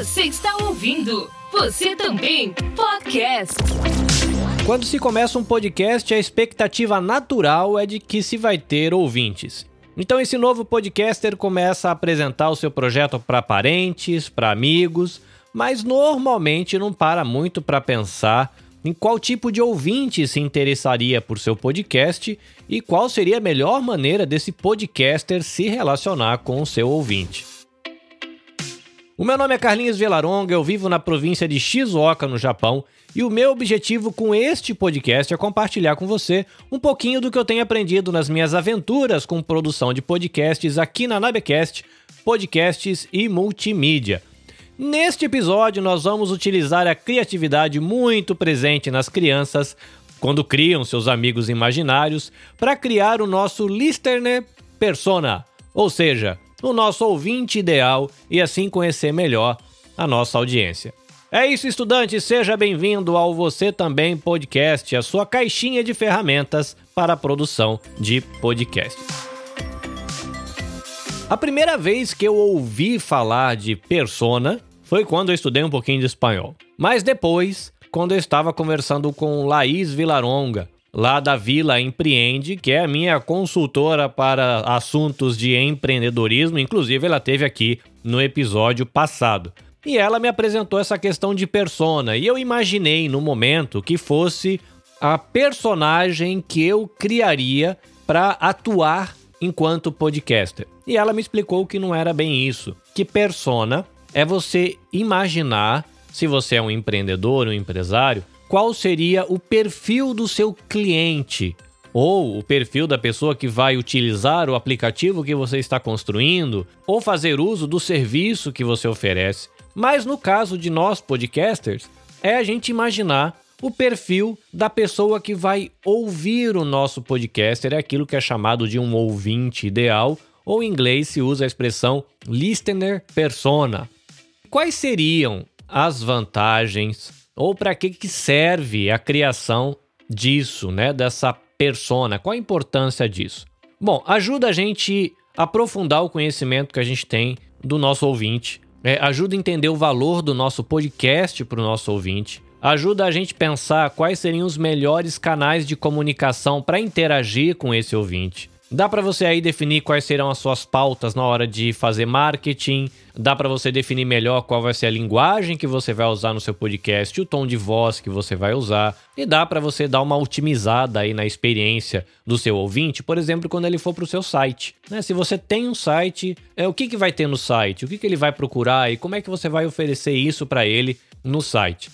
Você está ouvindo? Você também podcast. Quando se começa um podcast, a expectativa natural é de que se vai ter ouvintes. Então esse novo podcaster começa a apresentar o seu projeto para parentes, para amigos, mas normalmente não para muito para pensar em qual tipo de ouvinte se interessaria por seu podcast e qual seria a melhor maneira desse podcaster se relacionar com o seu ouvinte. O meu nome é Carlinhos Velaronga, eu vivo na província de Shizuoka, no Japão, e o meu objetivo com este podcast é compartilhar com você um pouquinho do que eu tenho aprendido nas minhas aventuras com produção de podcasts aqui na Nabecast, podcasts e multimídia. Neste episódio, nós vamos utilizar a criatividade muito presente nas crianças quando criam seus amigos imaginários para criar o nosso listener persona, ou seja, o nosso ouvinte ideal e assim conhecer melhor a nossa audiência. É isso, estudante, seja bem-vindo ao Você Também Podcast, a sua caixinha de ferramentas para a produção de podcasts. A primeira vez que eu ouvi falar de persona foi quando eu estudei um pouquinho de espanhol. Mas depois, quando eu estava conversando com Laís Vilaronga, lá da Vila Empreende, que é a minha consultora para assuntos de empreendedorismo, inclusive ela teve aqui no episódio passado. E ela me apresentou essa questão de persona, e eu imaginei no momento que fosse a personagem que eu criaria para atuar enquanto podcaster. E ela me explicou que não era bem isso, que persona é você imaginar, se você é um empreendedor, um empresário, qual seria o perfil do seu cliente ou o perfil da pessoa que vai utilizar o aplicativo que você está construindo ou fazer uso do serviço que você oferece. Mas no caso de nós podcasters, é a gente imaginar o perfil da pessoa que vai ouvir o nosso podcaster, é aquilo que é chamado de um ouvinte ideal, ou em inglês se usa a expressão listener persona. Quais seriam as vantagens ou para que, que serve a criação disso, né, dessa persona? Qual a importância disso? Bom, ajuda a gente a aprofundar o conhecimento que a gente tem do nosso ouvinte, é, ajuda a entender o valor do nosso podcast para o nosso ouvinte, ajuda a gente pensar quais seriam os melhores canais de comunicação para interagir com esse ouvinte. Dá para você aí definir quais serão as suas pautas na hora de fazer marketing, dá para você definir melhor qual vai ser a linguagem que você vai usar no seu podcast, o tom de voz que você vai usar, e dá para você dar uma otimizada aí na experiência do seu ouvinte, por exemplo, quando ele for para o seu site. Né? Se você tem um site, é, o que, que vai ter no site? O que, que ele vai procurar e como é que você vai oferecer isso para ele no site?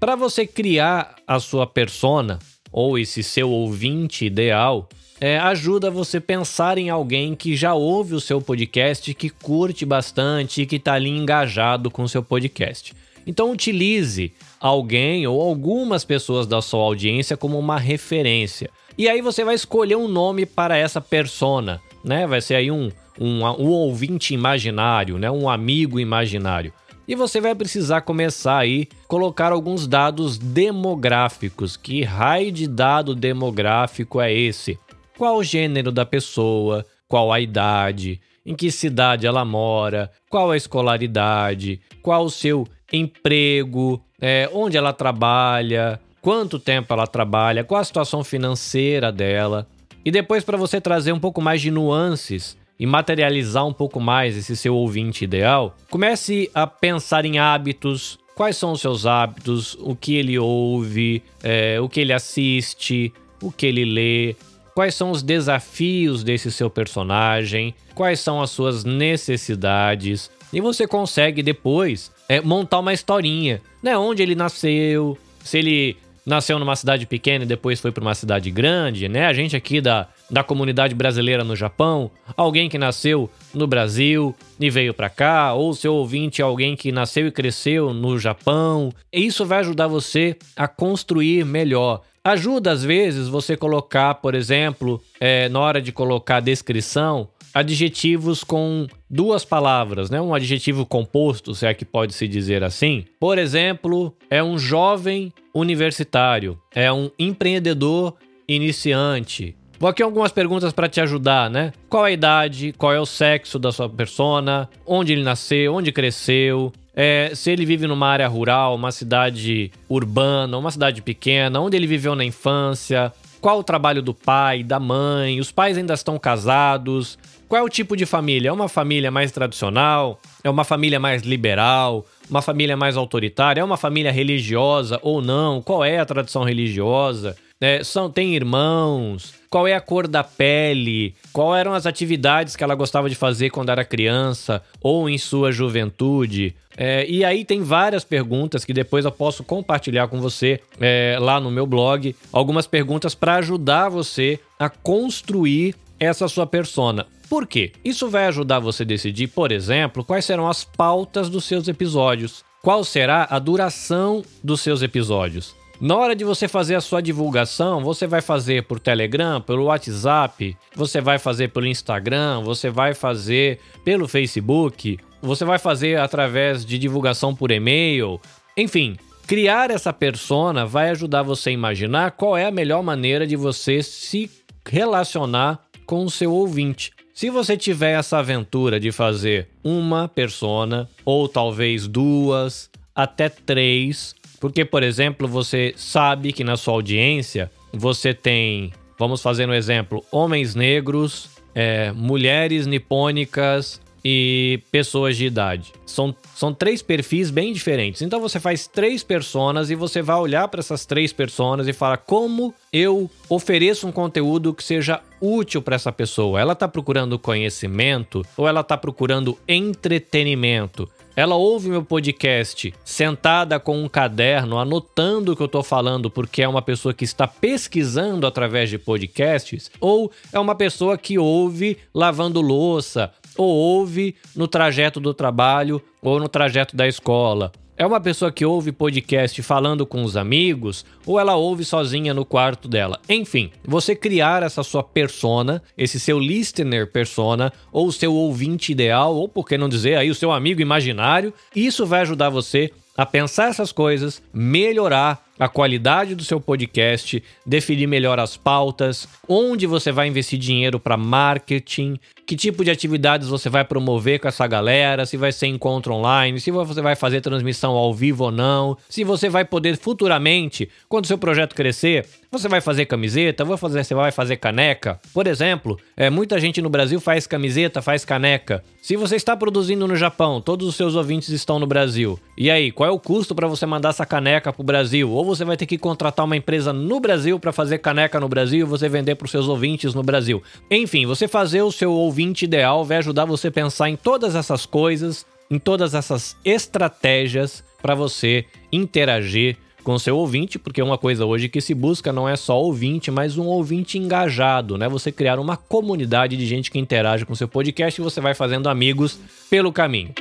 Para você criar a sua persona ou esse seu ouvinte ideal, é, ajuda você pensar em alguém que já ouve o seu podcast, que curte bastante e que está ali engajado com o seu podcast. Então utilize alguém ou algumas pessoas da sua audiência como uma referência. E aí você vai escolher um nome para essa persona, né? Vai ser aí um, um, um ouvinte imaginário, né? Um amigo imaginário. E você vai precisar começar aí colocar alguns dados demográficos. Que raio de dado demográfico é esse? Qual o gênero da pessoa, qual a idade, em que cidade ela mora, qual a escolaridade, qual o seu emprego, é, onde ela trabalha, quanto tempo ela trabalha, qual a situação financeira dela. E depois, para você trazer um pouco mais de nuances e materializar um pouco mais esse seu ouvinte ideal, comece a pensar em hábitos. Quais são os seus hábitos? O que ele ouve? É, o que ele assiste? O que ele lê? Quais são os desafios desse seu personagem, quais são as suas necessidades, e você consegue depois é, montar uma historinha, né? Onde ele nasceu, se ele nasceu numa cidade pequena e depois foi para uma cidade grande, né? A gente aqui da, da comunidade brasileira no Japão, alguém que nasceu no Brasil e veio para cá, ou seu ouvinte é alguém que nasceu e cresceu no Japão. Isso vai ajudar você a construir melhor Ajuda, às vezes, você colocar, por exemplo, é, na hora de colocar a descrição, adjetivos com duas palavras, né? Um adjetivo composto, se é que pode se dizer assim. Por exemplo, é um jovem universitário, é um empreendedor iniciante. Vou aqui algumas perguntas para te ajudar, né? Qual a idade, qual é o sexo da sua persona, onde ele nasceu, onde cresceu, é, se ele vive numa área rural, uma cidade urbana, uma cidade pequena, onde ele viveu na infância, qual o trabalho do pai, da mãe, os pais ainda estão casados, qual é o tipo de família? É uma família mais tradicional? É uma família mais liberal? Uma família mais autoritária? É uma família religiosa ou não? Qual é a tradição religiosa? É, são, tem irmãos? Qual é a cor da pele? Quais eram as atividades que ela gostava de fazer quando era criança ou em sua juventude? É, e aí tem várias perguntas que depois eu posso compartilhar com você é, lá no meu blog. Algumas perguntas para ajudar você a construir essa sua persona. Por quê? Isso vai ajudar você a decidir, por exemplo, quais serão as pautas dos seus episódios. Qual será a duração dos seus episódios? Na hora de você fazer a sua divulgação, você vai fazer por Telegram, pelo WhatsApp, você vai fazer pelo Instagram, você vai fazer pelo Facebook, você vai fazer através de divulgação por e-mail. Enfim, criar essa persona vai ajudar você a imaginar qual é a melhor maneira de você se relacionar com o seu ouvinte. Se você tiver essa aventura de fazer uma persona, ou talvez duas, até três, porque, por exemplo, você sabe que na sua audiência você tem, vamos fazer um exemplo, homens negros, é, mulheres nipônicas e pessoas de idade. São, são três perfis bem diferentes. Então você faz três personas e você vai olhar para essas três personas e fala como eu ofereço um conteúdo que seja útil para essa pessoa. Ela está procurando conhecimento ou ela está procurando entretenimento? Ela ouve meu podcast sentada com um caderno, anotando o que eu estou falando, porque é uma pessoa que está pesquisando através de podcasts, ou é uma pessoa que ouve lavando louça, ou ouve no trajeto do trabalho ou no trajeto da escola. É uma pessoa que ouve podcast falando com os amigos ou ela ouve sozinha no quarto dela. Enfim, você criar essa sua persona, esse seu listener persona ou o seu ouvinte ideal, ou por que não dizer aí o seu amigo imaginário, isso vai ajudar você a pensar essas coisas, melhorar a qualidade do seu podcast, definir melhor as pautas, onde você vai investir dinheiro para marketing, que tipo de atividades você vai promover com essa galera, se vai ser encontro online, se você vai fazer transmissão ao vivo ou não, se você vai poder futuramente, quando seu projeto crescer, você vai fazer camiseta, vou fazer, você vai fazer caneca. Por exemplo, é, muita gente no Brasil faz camiseta, faz caneca. Se você está produzindo no Japão, todos os seus ouvintes estão no Brasil. E aí, qual é o custo para você mandar essa caneca para o Brasil? Ou você vai ter que contratar uma empresa no Brasil para fazer caneca no Brasil e você vender para os seus ouvintes no Brasil. Enfim, você fazer o seu ouvinte ideal vai ajudar você a pensar em todas essas coisas, em todas essas estratégias para você interagir com seu ouvinte, porque uma coisa hoje que se busca não é só ouvinte, mas um ouvinte engajado, né? Você criar uma comunidade de gente que interage com seu podcast e você vai fazendo amigos pelo caminho.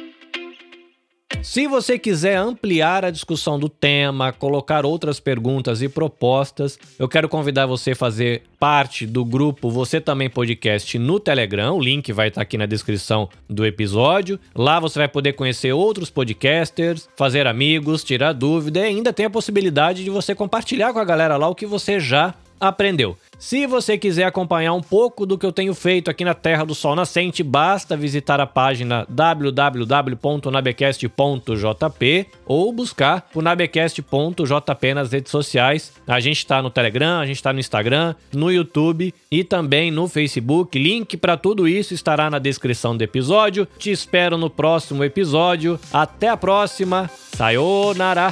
Se você quiser ampliar a discussão do tema, colocar outras perguntas e propostas, eu quero convidar você a fazer parte do grupo Você Também Podcast no Telegram. O link vai estar aqui na descrição do episódio. Lá você vai poder conhecer outros podcasters, fazer amigos, tirar dúvida e ainda tem a possibilidade de você compartilhar com a galera lá o que você já aprendeu. Se você quiser acompanhar um pouco do que eu tenho feito aqui na Terra do Sol Nascente, basta visitar a página www.nabecast.jp ou buscar por nabecast.jp nas redes sociais. A gente está no Telegram, a gente está no Instagram, no YouTube e também no Facebook. Link para tudo isso estará na descrição do episódio. Te espero no próximo episódio. Até a próxima. Sayonara!